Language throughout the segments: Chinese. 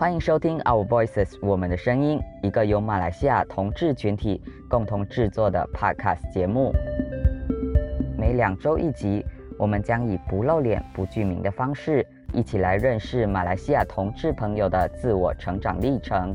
欢迎收听 Our Voices 我们的声音，一个由马来西亚同志群体共同制作的 Podcast 节目。每两周一集，我们将以不露脸、不具名的方式，一起来认识马来西亚同志朋友的自我成长历程。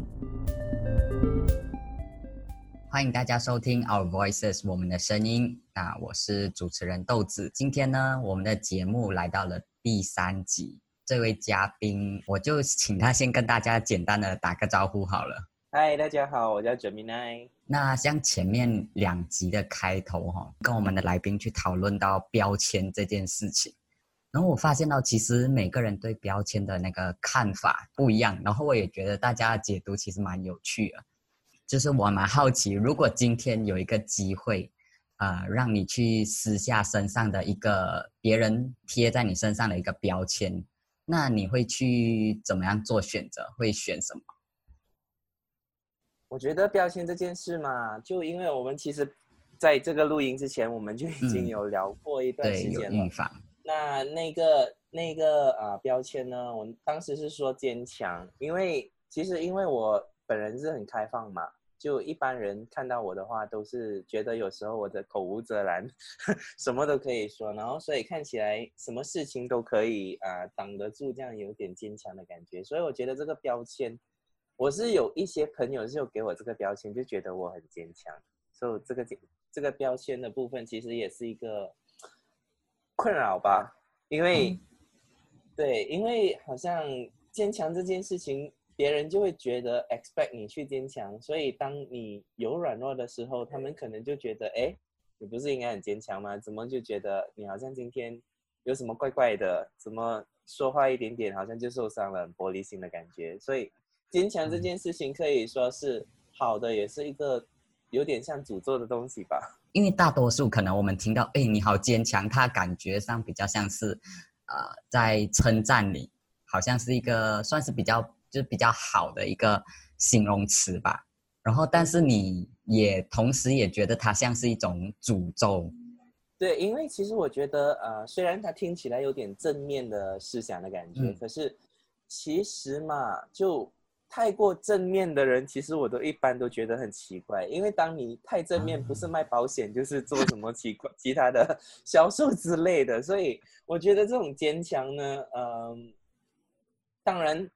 欢迎大家收听 Our Voices 我们的声音。那我是主持人豆子。今天呢，我们的节目来到了第三集。这位嘉宾，我就请他先跟大家简单的打个招呼好了。嗨，大家好，我叫 Gemini。那像前面两集的开头哈，跟我们的来宾去讨论到标签这件事情，然后我发现到其实每个人对标签的那个看法不一样，然后我也觉得大家的解读其实蛮有趣的。就是我蛮好奇，如果今天有一个机会，呃，让你去撕下身上的一个别人贴在你身上的一个标签。那你会去怎么样做选择？会选什么？我觉得标签这件事嘛，就因为我们其实在这个录音之前，我们就已经有聊过一段时间了。那那个那个啊标签呢，我当时是说坚强，因为其实因为我本人是很开放嘛。就一般人看到我的话，都是觉得有时候我的口无遮拦，什么都可以说，然后所以看起来什么事情都可以啊挡得住，这样有点坚强的感觉。所以我觉得这个标签，我是有一些朋友是有给我这个标签，就觉得我很坚强。所以这个这个标签的部分，其实也是一个困扰吧，因为对，因为好像坚强这件事情。别人就会觉得 expect 你去坚强，所以当你有软弱的时候，他们可能就觉得，哎，你不是应该很坚强吗？怎么就觉得你好像今天有什么怪怪的？怎么说话一点点好像就受伤了，玻璃心的感觉？所以坚强这件事情可以说是好的，也是一个有点像诅咒的东西吧。因为大多数可能我们听到，哎，你好坚强，他感觉上比较像是，呃，在称赞你，好像是一个算是比较。就是比较好的一个形容词吧，然后但是你也同时也觉得它像是一种诅咒，对，因为其实我觉得呃，虽然它听起来有点正面的思想的感觉，可是其实嘛，就太过正面的人，其实我都一般都觉得很奇怪，因为当你太正面，不是卖保险就是做什么奇怪其他的销售之类的，所以我觉得这种坚强呢，嗯，当然。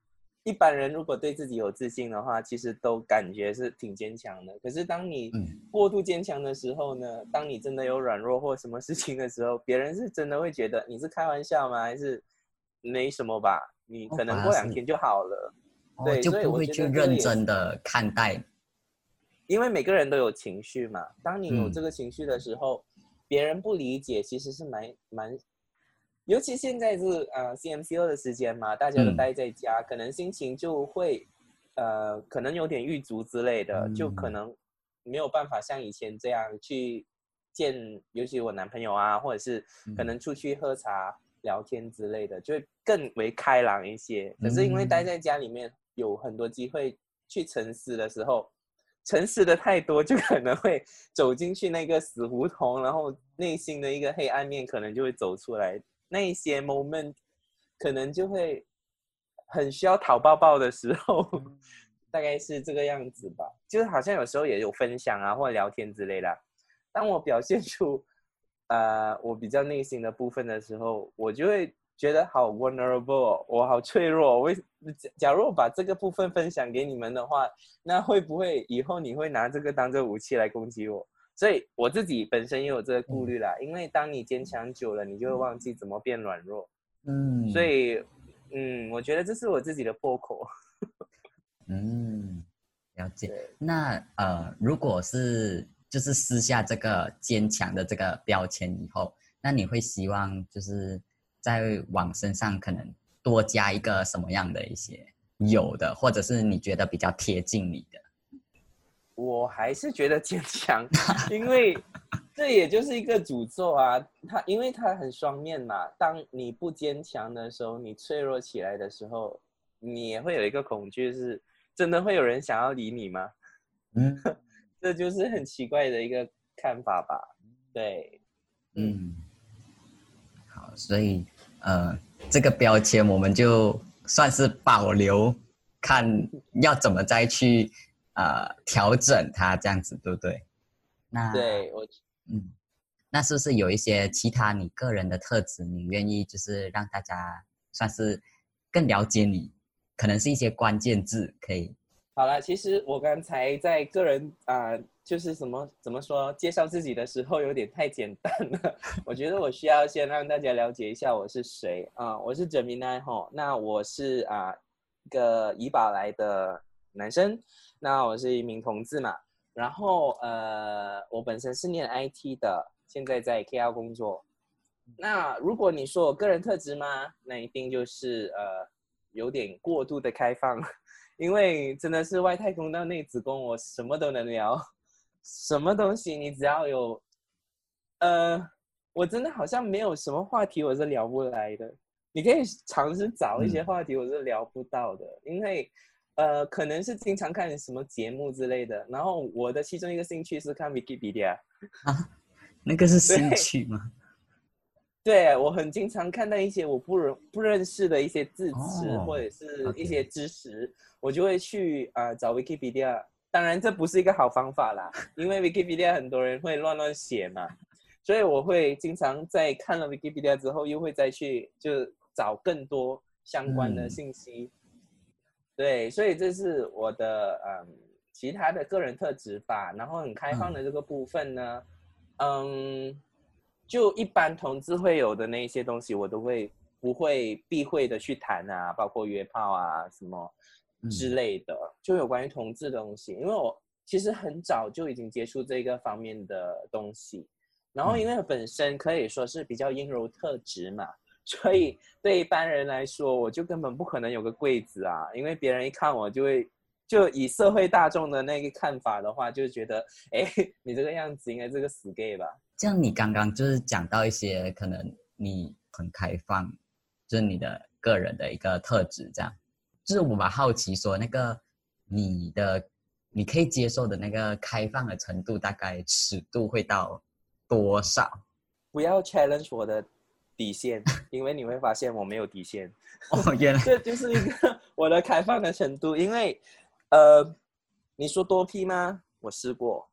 一般人如果对自己有自信的话，其实都感觉是挺坚强的。可是当你过度坚强的时候呢？当你真的有软弱或什么事情的时候，别人是真的会觉得你是开玩笑吗？还是没什么吧？你可能过两天就好了。对，就不会去认真的看待。因为每个人都有情绪嘛。当你有这个情绪的时候，别人不理解，其实是蛮蛮。尤其现在是呃 CMCO 的时间嘛，大家都待在家，可能心情就会，呃，可能有点郁卒之类的，就可能没有办法像以前这样去见，尤其我男朋友啊，或者是可能出去喝茶聊天之类的，就会更为开朗一些。可是因为待在家里面，有很多机会去沉思的时候，沉思的太多，就可能会走进去那个死胡同，然后内心的一个黑暗面可能就会走出来。那一些 moment 可能就会很需要讨抱抱的时候，大概是这个样子吧。就是好像有时候也有分享啊，或者聊天之类的。当我表现出呃我比较内心的部分的时候，我就会觉得好 vulnerable，我好脆弱。为假假如我把这个部分分享给你们的话，那会不会以后你会拿这个当做武器来攻击我？所以我自己本身也有这个顾虑啦，因为当你坚强久了，你就会忘记怎么变软弱。嗯，所以，嗯，我觉得这是我自己的破口。嗯，了解。那呃，如果是就是撕下这个坚强的这个标签以后，那你会希望就是在往身上可能多加一个什么样的一些有的，或者是你觉得比较贴近你的？我还是觉得坚强，因为这也就是一个诅咒啊！它因为它很双面嘛。当你不坚强的时候，你脆弱起来的时候，你也会有一个恐惧，是真的会有人想要理你吗？嗯，这就是很奇怪的一个看法吧。对，嗯，好，所以呃，这个标签我们就算是保留。看要怎么再去呃调整它，这样子对不对？那对我，嗯，那是不是有一些其他你个人的特质，你愿意就是让大家算是更了解你？可能是一些关键字可以。好了，其实我刚才在个人啊，就是什么怎么说介绍自己的时候有点太简单了。我觉得我需要先让大家了解一下我是谁啊，我是哲明奈吼，那我是啊一个怡宝来的男生，那我是一名同志嘛。然后呃，我本身是念 IT 的，现在在 KL 工作。那如果你说我个人特质吗？那一定就是呃有点过度的开放。因为真的是外太空到内子宫，我什么都能聊，什么东西你只要有，呃，我真的好像没有什么话题我是聊不来的。你可以尝试找一些话题我是聊不到的，因为，呃，可能是经常看什么节目之类的。然后我的其中一个兴趣是看 Wikipedia，啊，那个是兴趣吗？对，我很经常看到一些我不认不认识的一些字词或者是一些知识，我就会去啊找 Wikipedia。当然，这不是一个好方法啦，因为 Wikipedia 很多人会乱乱写嘛，所以我会经常在看了 Wikipedia 之后，又会再去就找更多相关的信息。对，所以这是我的嗯其他的个人特质吧。然后很开放的这个部分呢，嗯。就一般同志会有的那一些东西，我都会不会避讳的去谈啊，包括约炮啊什么之类的，就有关于同志的东西。因为我其实很早就已经接触这个方面的东西，然后因为本身可以说是比较阴柔特质嘛，所以对一般人来说，我就根本不可能有个柜子啊，因为别人一看我就会，就以社会大众的那个看法的话，就觉得，哎，你这个样子应该是个死 gay 吧。这样你刚刚就是讲到一些可能你很开放，就是你的个人的一个特质，这样，就是我蛮好奇说那个你的你可以接受的那个开放的程度，大概尺度会到多少？不要 challenge 我的底线，因为你会发现我没有底线。哦，原来这就是一个 我的开放的程度，因为呃，你说多批吗？我试过，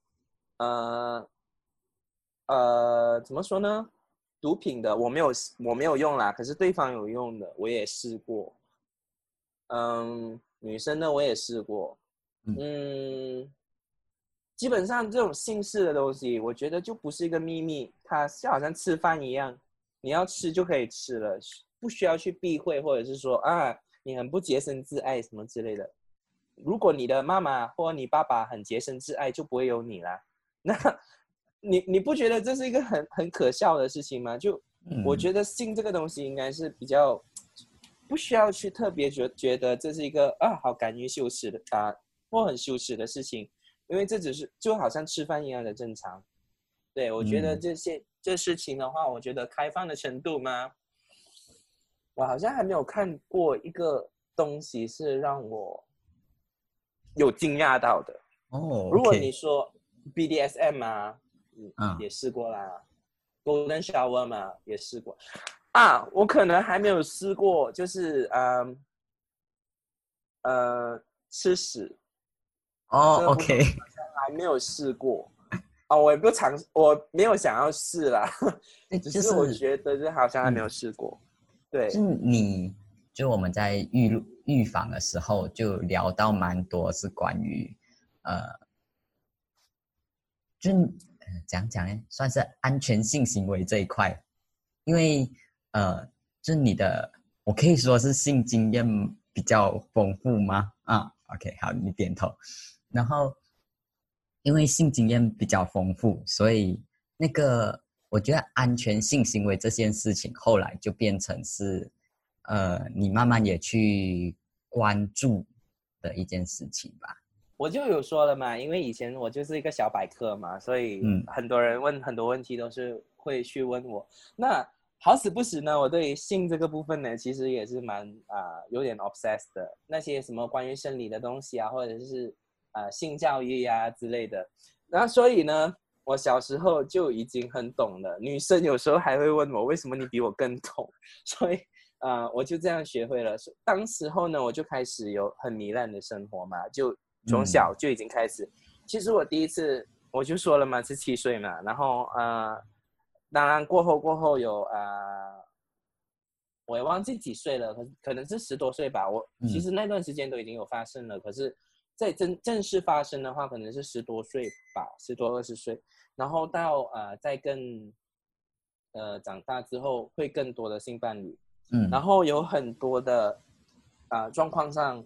呃。呃，怎么说呢？毒品的我没有，我没有用啦。可是对方有用的，我也试过。嗯，女生的我也试过。嗯，基本上这种姓氏的东西，我觉得就不是一个秘密，它就好像吃饭一样，你要吃就可以吃了，不需要去避讳，或者是说啊，你很不洁身自爱什么之类的。如果你的妈妈或你爸爸很洁身自爱，就不会有你啦。那。你你不觉得这是一个很很可笑的事情吗？就我觉得性这个东西应该是比较不需要去特别觉觉得这是一个啊好敢于羞耻的啊或很羞耻的事情，因为这只是就好像吃饭一样的正常。对我觉得这些这事情的话，我觉得开放的程度吗？我好像还没有看过一个东西是让我有惊讶到的哦。如果你说 BDSM 啊。嗯，也试过啦，Golden Shower 嘛，也试过。啊，我可能还没有试过，就是嗯，呃，吃屎。哦，OK。还没有试过。啊，我也不尝，我没有想要试啦。只是我觉得，就好像还没有试过。对。是你，就我们在预预防的时候，就聊到蛮多是关于，呃，就。讲讲呢，算是安全性行为这一块，因为呃，就是你的，我可以说是性经验比较丰富吗？啊，OK，好，你点头。然后，因为性经验比较丰富，所以那个我觉得安全性行为这件事情，后来就变成是呃，你慢慢也去关注的一件事情吧。我就有说了嘛，因为以前我就是一个小百科嘛，所以很多人问很多问题都是会去问我。那好死不死呢，我对性这个部分呢，其实也是蛮啊有点 obsessed 的。那些什么关于生理的东西啊，或者是啊性教育呀之类的。然后所以呢，我小时候就已经很懂了。女生有时候还会问我，为什么你比我更懂？所以啊，我就这样学会了。当时候呢，我就开始有很糜烂的生活嘛，就从小就已经开始。其实我第一次我就说了嘛，是七岁嘛，然后呃，当然过后过后有啊，我也忘记几岁了，可可能是十多岁吧。我其实那段时间都已经有发生了，可是，在正正式发生的话，可能是十多岁吧，十多二十岁。然后到呃，在更呃长大之后，会更多的性伴侣，嗯，然后有很多的啊状况上。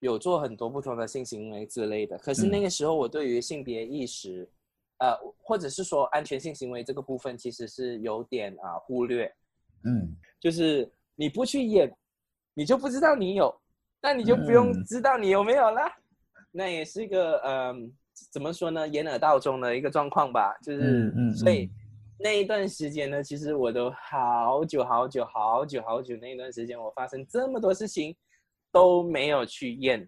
有做很多不同的性行为之类的，可是那个时候我对于性别意识，呃，或者是说安全性行为这个部分，其实是有点啊忽略。嗯，就是你不去演，你就不知道你有，那你就不用知道你有没有啦。那也是一个嗯，怎么说呢，掩耳盗钟的一个状况吧。就是，所以那一段时间呢，其实我都好久好久好久好久那一段时间，我发生这么多事情。都没有去验，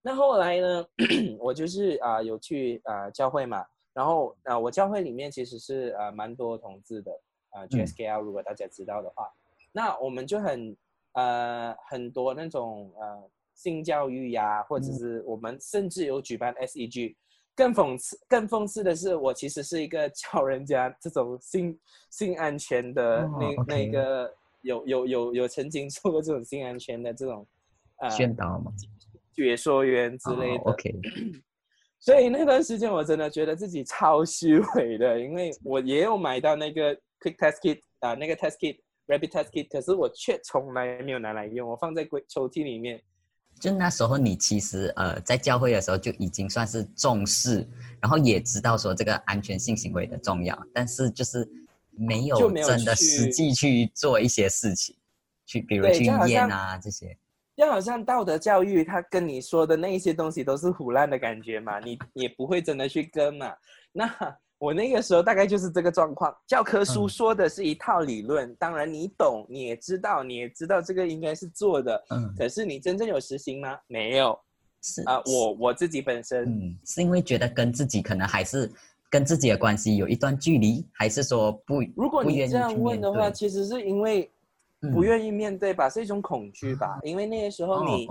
那后来呢？我就是啊，有去啊教会嘛，然后啊，我教会里面其实是啊蛮多同志的啊，GSKL 如果大家知道的话，那我们就很呃很多那种呃性教育呀，或者是我们甚至有举办 SEG，更讽刺更讽刺的是，我其实是一个教人家这种性性安全的那那个有有有有曾经做过这种性安全的这种呃。宣导嘛，解说员之类的。OK，所以那段时间我真的觉得自己超虚伪的，因为我也有买到那个 Quick Test Kit 啊，那个 Test Kit，Rapid Test Kit，可是我却从来没有拿来用，我放在柜抽屉里面。就那时候你其实呃在教会的时候就已经算是重视，然后也知道说这个安全性行为的重要，但是就是没有真的实际去做一些事情，去比如去验啊这些。就好像道德教育，他跟你说的那一些东西都是胡乱的感觉嘛，你也不会真的去跟嘛。那我那个时候大概就是这个状况，教科书说的是一套理论，当然你懂，你也知道，你也知道这个应该是做的，嗯，可是你真正有实行吗？没有，是啊，我我自己本身，嗯，是因为觉得跟自己可能还是跟自己的关系有一段距离，还是说不？如果你这样问的话，其实是因为。不愿意面对吧，是一种恐惧吧？因为那个时候你，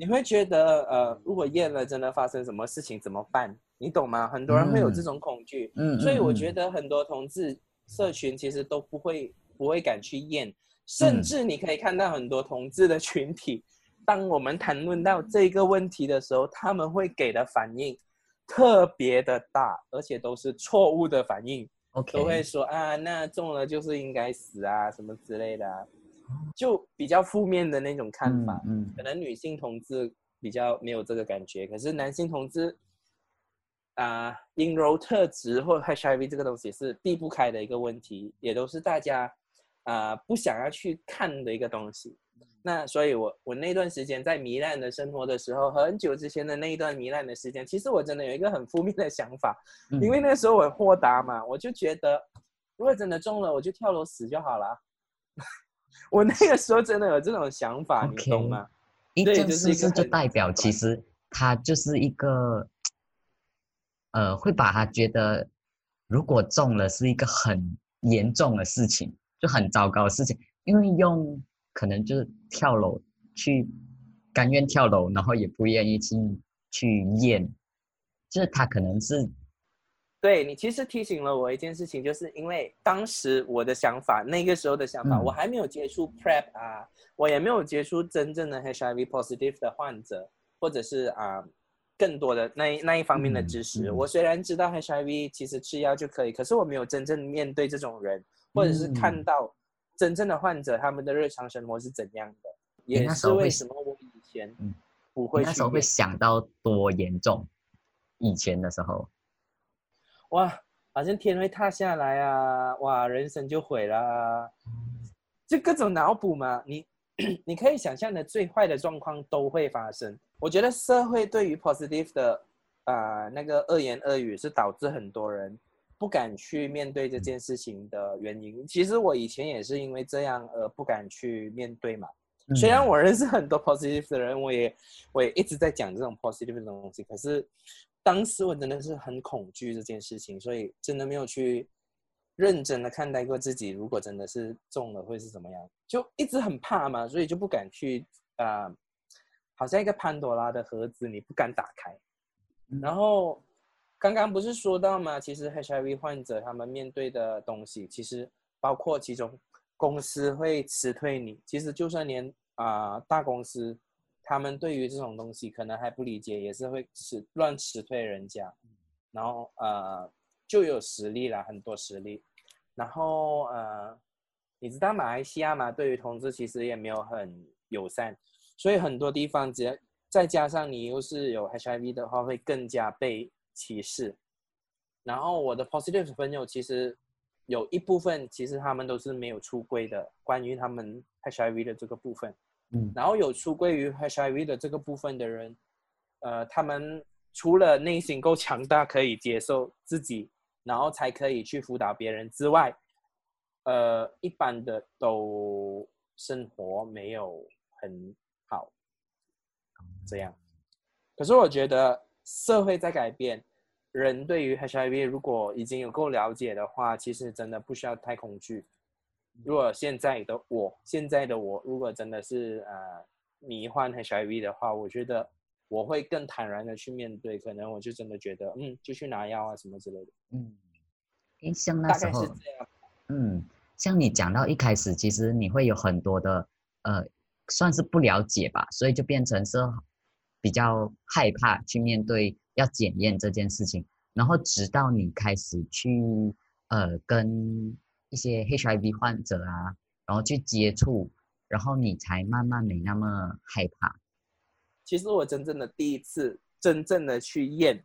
你会觉得，呃，如果验了真的发生什么事情怎么办？你懂吗？很多人会有这种恐惧，嗯，所以我觉得很多同志社群其实都不会不会敢去验，甚至你可以看到很多同志的群体，当我们谈论到这个问题的时候，他们会给的反应特别的大，而且都是错误的反应，OK，都会说啊，那中了就是应该死啊，什么之类的。就比较负面的那种看法，嗯，可能女性同志比较没有这个感觉，可是男性同志，啊，阴柔特质或 HIV 这个东西是避不开的一个问题，也都是大家啊不想要去看的一个东西。那所以，我我那段时间在糜烂的生活的时候，很久之前的那一段糜烂的时间，其实我真的有一个很负面的想法，因为那时候我很豁达嘛，我就觉得，如果真的中了，我就跳楼死就好了。我那个时候真的有这种想法，你懂吗？一件事是就代表其实他就是一个，呃，会把他觉得如果中了是一个很严重的事情，就很糟糕的事情，因为用可能就是跳楼去甘愿跳楼，然后也不愿意去去验，就是他可能是。对你其实提醒了我一件事情，就是因为当时我的想法，那个时候的想法，我还没有接触 Prep 啊，我也没有接触真正的 HIV positive 的患者，或者是啊更多的那那一方面的知识。我虽然知道 HIV 其实吃药就可以，可是我没有真正面对这种人，或者是看到真正的患者他们的日常生活是怎样的。也是为什么我以前不会那时候会想到多严重，以前的时候。哇，好像天会塌下来啊！哇，人生就毁了，就各种脑补嘛。你 你可以想象的最坏的状况都会发生。我觉得社会对于 positive 的啊那个恶言恶语是导致很多人不敢去面对这件事情的原因。其实我以前也是因为这样而不敢去面对嘛。虽然我认识很多 positive 的人，我也我也一直在讲这种 positive 的东西，可是。当时我真的是很恐惧这件事情，所以真的没有去认真的看待过自己，如果真的是中了会是怎么样，就一直很怕嘛，所以就不敢去啊，好像一个潘多拉的盒子，你不敢打开。然后刚刚不是说到嘛？其实 HIV 患者他们面对的东西，其实包括其中公司会辞退你，其实就算连啊大公司，他们对于这种东西可能还不理解，也是会辞乱辞退人家。然后呃就有实力了，很多实力。然后呃，你知道马来西亚嘛？对于同志其实也没有很友善，所以很多地方只要再加上你又是有 HIV 的话，会更加被歧视。然后我的 positive 朋友其实有一部分，其实他们都是没有出柜的，关于他们 HIV 的这个部分。嗯，然后有出柜于 HIV 的这个部分的人，呃，他们。除了内心够强大，可以接受自己，然后才可以去辅导别人之外，呃，一般的都生活没有很好，这样。可是我觉得社会在改变，人对于 HIV 如果已经有够了解的话，其实真的不需要太恐惧。如果现在的我，现在的我，如果真的是呃迷幻 HIV 的话，我觉得。我会更坦然的去面对，可能我就真的觉得，嗯，就去拿药啊什么之类的。嗯，诶，像那时候，嗯，像你讲到一开始，其实你会有很多的，呃，算是不了解吧，所以就变成是比较害怕去面对要检验这件事情。然后直到你开始去，呃，跟一些 HIV 患者啊，然后去接触，然后你才慢慢没那么害怕。其实我真正的第一次真正的去验，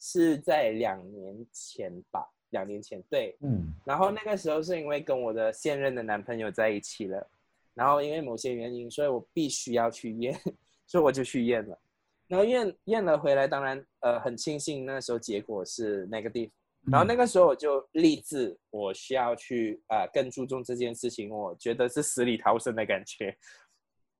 是在两年前吧，两年前对，嗯，然后那个时候是因为跟我的现任的男朋友在一起了，然后因为某些原因，所以我必须要去验，所以我就去验了，然后验验了回来，当然呃很庆幸那时候结果是 negative，然后那个时候我就立志我需要去啊更注重这件事情，我觉得是死里逃生的感觉。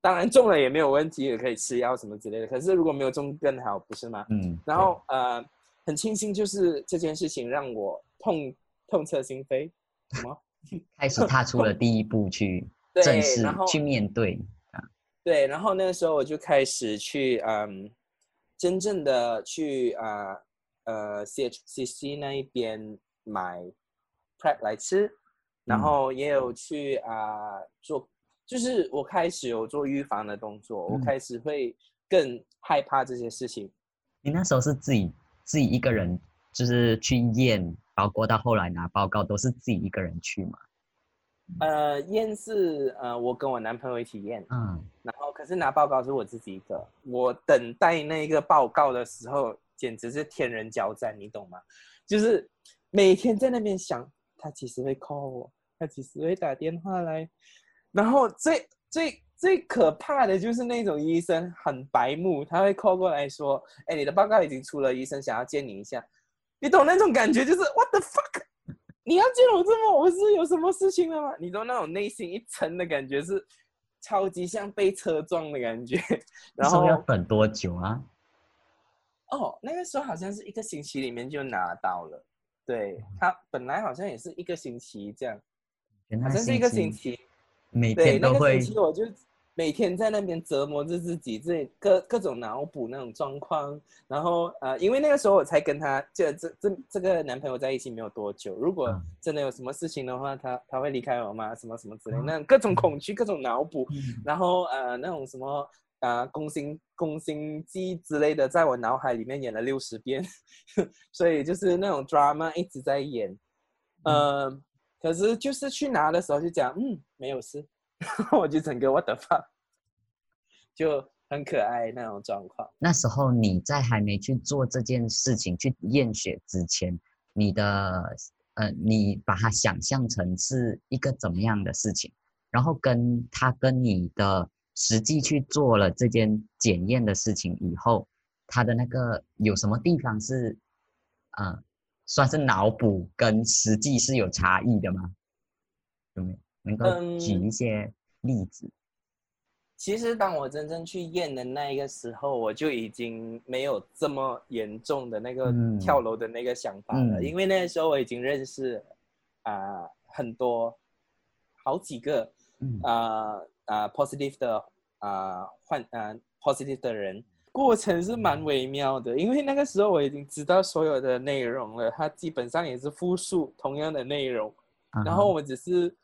当然中了也没有问题，也可以吃药什么之类的。可是如果没有中更好，不是吗？嗯。然后呃，很庆幸就是这件事情让我痛痛彻心扉。什么？开始踏出了第一步去 正视、去面对啊。对，然后那个时候我就开始去嗯，真正的去啊呃 CHCC 那一边买 prep 来吃，然后也有去啊做。就是我开始有做预防的动作，我开始会更害怕这些事情。你那时候是自己自己一个人，就是去验，包括到后来拿报告都是自己一个人去吗？呃，验是呃我跟我男朋友一起验，嗯，然后可是拿报告是我自己一个。我等待那个报告的时候，简直是天人交战，你懂吗？就是每天在那边想，他其实会 call 我，他其实会打电话来。然后最最最可怕的就是那种医生很白目，他会 call 过来说：“哎，你的报告已经出了，医生想要见你一下。”你懂那种感觉，就是 What the fuck？你要见我这么，我是有什么事情了吗？你懂那种内心一沉的感觉，是超级像被车撞的感觉。然后要等多久啊？哦，那个时候好像是一个星期里面就拿到了。对他本来好像也是一个星期这样，好像是一个星期。每天都会，我就每天在那边折磨着自己，这各各种脑补那种状况。然后呃，因为那个时候我才跟他就这这这个男朋友在一起没有多久，如果真的有什么事情的话，他他会离开我吗？什么什么之类，那各种恐惧，各种脑补。然后呃，那种什么啊宫心宫心计之类的，在我脑海里面演了六十遍，所以就是那种 drama 一直在演，呃。可是就是去拿的时候就讲，嗯，没有事，我就整个 what the fuck，，就很可爱那种状况。那时候你在还没去做这件事情去验血之前，你的呃，你把它想象成是一个怎么样的事情？然后跟他跟你的实际去做了这件检验的事情以后，他的那个有什么地方是，嗯？算是脑补跟实际是有差异的吗？有没有能够举一些例子？其实当我真正去验的那一个时候，我就已经没有这么严重的那个跳楼的那个想法了，因为那个时候我已经认识啊很多好几个啊啊 positive 的啊换啊 positive 的人，过程是蛮微妙的，因为那个时候我已经知道所有的内容了，它基本上也是复述同样的内容，然后我们只是。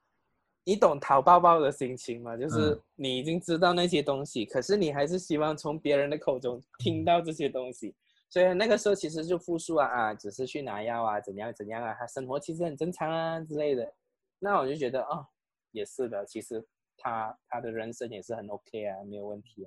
你懂淘抱抱的心情吗？就是你已经知道那些东西，可是你还是希望从别人的口中听到这些东西。所以那个时候其实就复述啊啊，只是去拿药啊，怎样怎样啊，他生活其实很正常啊之类的。那我就觉得哦，也是的，其实他他的人生也是很 OK 啊，没有问题。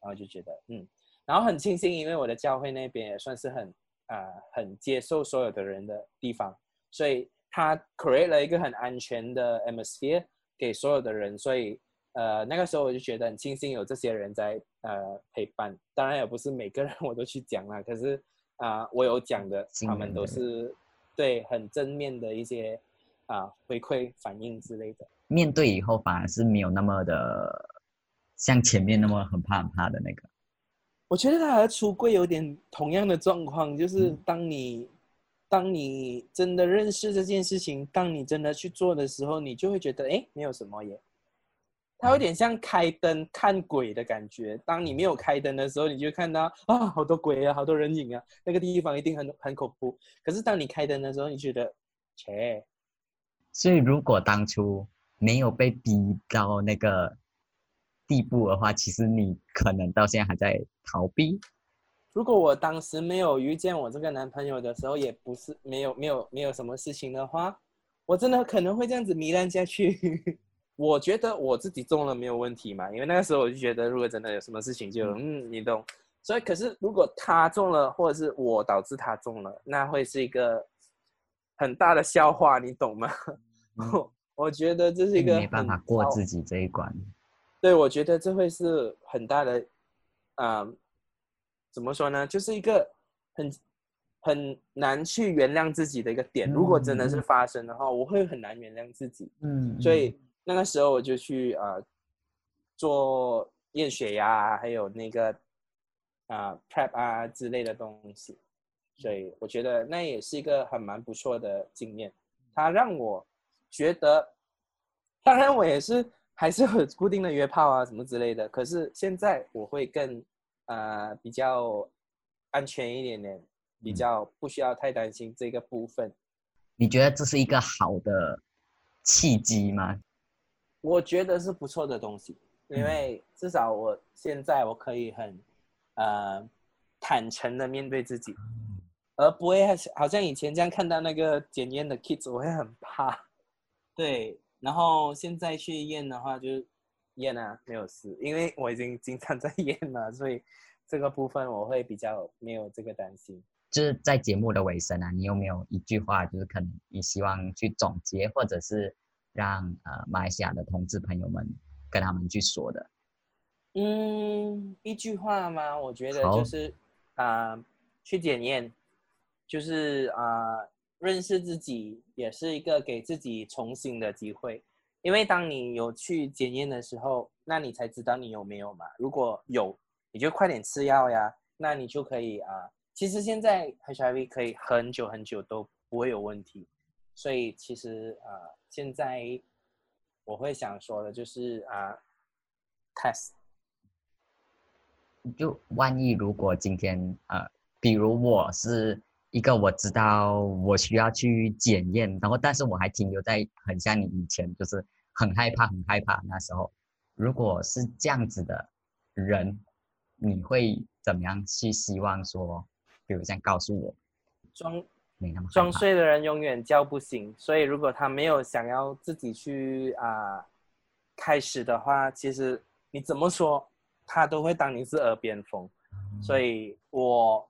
然后就觉得嗯，然后很庆幸，因为我的教会那边也算是很啊很接受所有的人的地方，所以。他 create 了一个很安全的 atmosphere 给所有的人，所以呃那个时候我就觉得很庆幸有这些人在呃陪伴。当然也不是每个人我都去讲了，可是啊我有讲的，他们都是对很正面的一些啊回馈反应之类的。面对以后反而是没有那么的像前面那么很怕很怕的那个。我觉得他和出柜有点同样的状况，就是当你。当你真的认识这件事情，当你真的去做的时候，你就会觉得，哎，没有什么耶。它有点像开灯看鬼的感觉。当你没有开灯的时候，你就看到啊，好多鬼啊，好多人影啊，那个地方一定很很恐怖。可是当你开灯的时候，你觉得，切。所以如果当初没有被逼到那个地步的话，其实你可能到现在还在逃避。如果我当时没有遇见我这个男朋友的时候，也不是没有没有没有什么事情的话，我真的可能会这样子糜烂下去。我觉得我自己中了没有问题嘛，因为那个时候我就觉得，如果真的有什么事情，就嗯，你懂。所以，可是如果他中了，或者是我导致他中了，那会是一个很大的笑话，你懂吗？我觉得这是一个没办法过自己这一关。对，我觉得这会是很大的，啊。怎么说呢？就是一个很很难去原谅自己的一个点。如果真的是发生的话，我会很难原谅自己。嗯，所以那个时候我就去啊做验血呀，还有那个啊 prep 啊之类的东西。所以我觉得那也是一个很蛮不错的经验。它让我觉得，当然我也是还是很固定的约炮啊什么之类的。可是现在我会更。呃，比较安全一点点，比较不需要太担心这个部分。你觉得这是一个好的契机吗？我觉得是不错的东西，因为至少我现在我可以很呃坦诚的面对自己，而不会好像以前这样看到那个检验的 kids，我会很怕。对，然后现在去验的话就。验啊，没有事，因为我已经经常在验了，所以这个部分我会比较没有这个担心。就是在节目的尾声啊，你有没有一句话，就是可能你希望去总结，或者是让呃马来西亚的同志朋友们跟他们去说的？嗯，一句话吗？我觉得就是啊，去检验，就是啊，认识自己，也是一个给自己重新的机会。因为当你有去检验的时候，那你才知道你有没有嘛。如果有，你就快点吃药呀。那你就可以啊。其实现在 HIV 可以很久很久都不会有问题。所以其实啊，现在我会想说的就是啊，test。就万一如果今天呃，比如我是一个我知道我需要去检验，然后但是我还停留在很像你以前就是。很害怕，很害怕。那时候，如果是这样子的人，你会怎么样去希望说，比如这样告诉我，装没那么装睡的人永远叫不醒。所以，如果他没有想要自己去啊开始的话，其实你怎么说，他都会当你是耳边风。所以我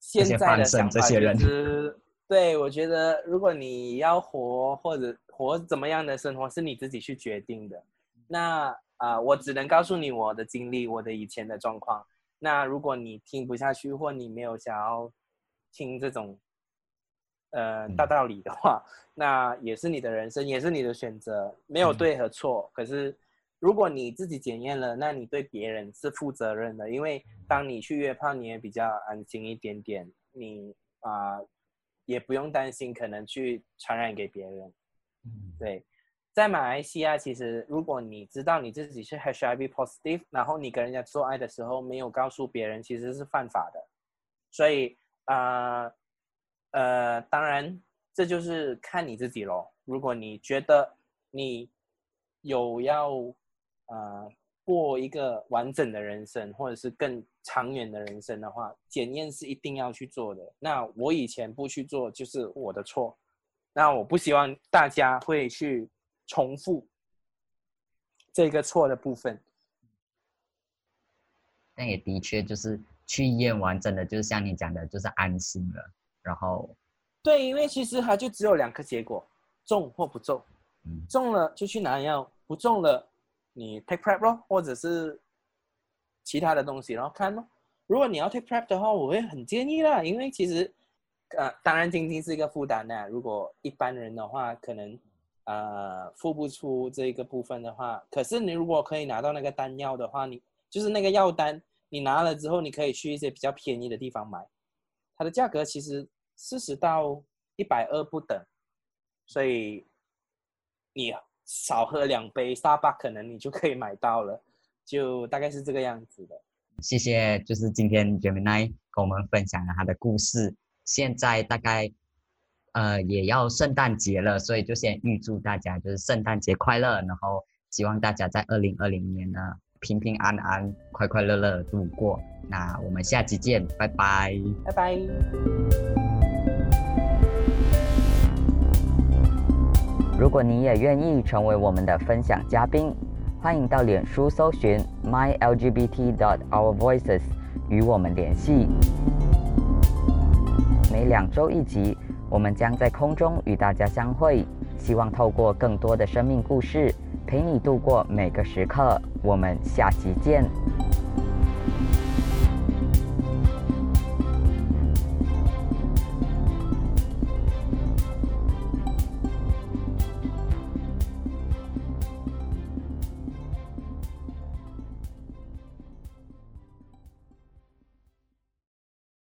现在的想法就是，对我觉得，如果你要活或者。活怎么样的生活是你自己去决定的，那啊，我只能告诉你我的经历，我的以前的状况。那如果你听不下去，或你没有想要听这种呃大道理的话，那也是你的人生，也是你的选择，没有对和错。可是如果你自己检验了，那你对别人是负责任的，因为当你去约炮，你也比较安心一点点，你啊。也不用担心可能去传染给别人。对，在马来西亚，其实如果你知道你自己是 HIV positive，然后你跟人家做爱的时候没有告诉别人，其实是犯法的。所以啊，呃，当然这就是看你自己咯。如果你觉得你有要啊过一个完整的人生，或者是更长远的人生的话，检验是一定要去做的。那我以前不去做，就是我的错。那我不希望大家会去重复这个错的部分。但也的确就是去验完，整的就是像你讲的，就是安心了。然后，对，因为其实它就只有两个结果。中或不中，嗯中了就去拿药，不中了你 take prep 咯，或者是其他的东西，然后看咯。如果你要 take prep 的话，我会很建议啦，因为其实，呃，当然经济是一个负担呐。如果一般人的话，可能呃付不出这个部分的话，可是你如果可以拿到那个单药的话，你就是那个药单，你拿了之后，你可以去一些比较便宜的地方买，它的价格其实四十到一百二不等。所以你少喝两杯沙巴，可能你就可以买到了，就大概是这个样子的。谢谢，就是今天 Gemini 跟我们分享了他的故事。现在大概呃也要圣诞节了，所以就先预祝大家就是圣诞节快乐，然后希望大家在二零二零年呢平平安安、快快乐乐度过。那我们下期见，拜拜，拜拜。如果你也愿意成为我们的分享嘉宾，欢迎到脸书搜寻 mylgbt.dot.our.voices 与我们联系。每两周一集，我们将在空中与大家相会。希望透过更多的生命故事，陪你度过每个时刻。我们下期见。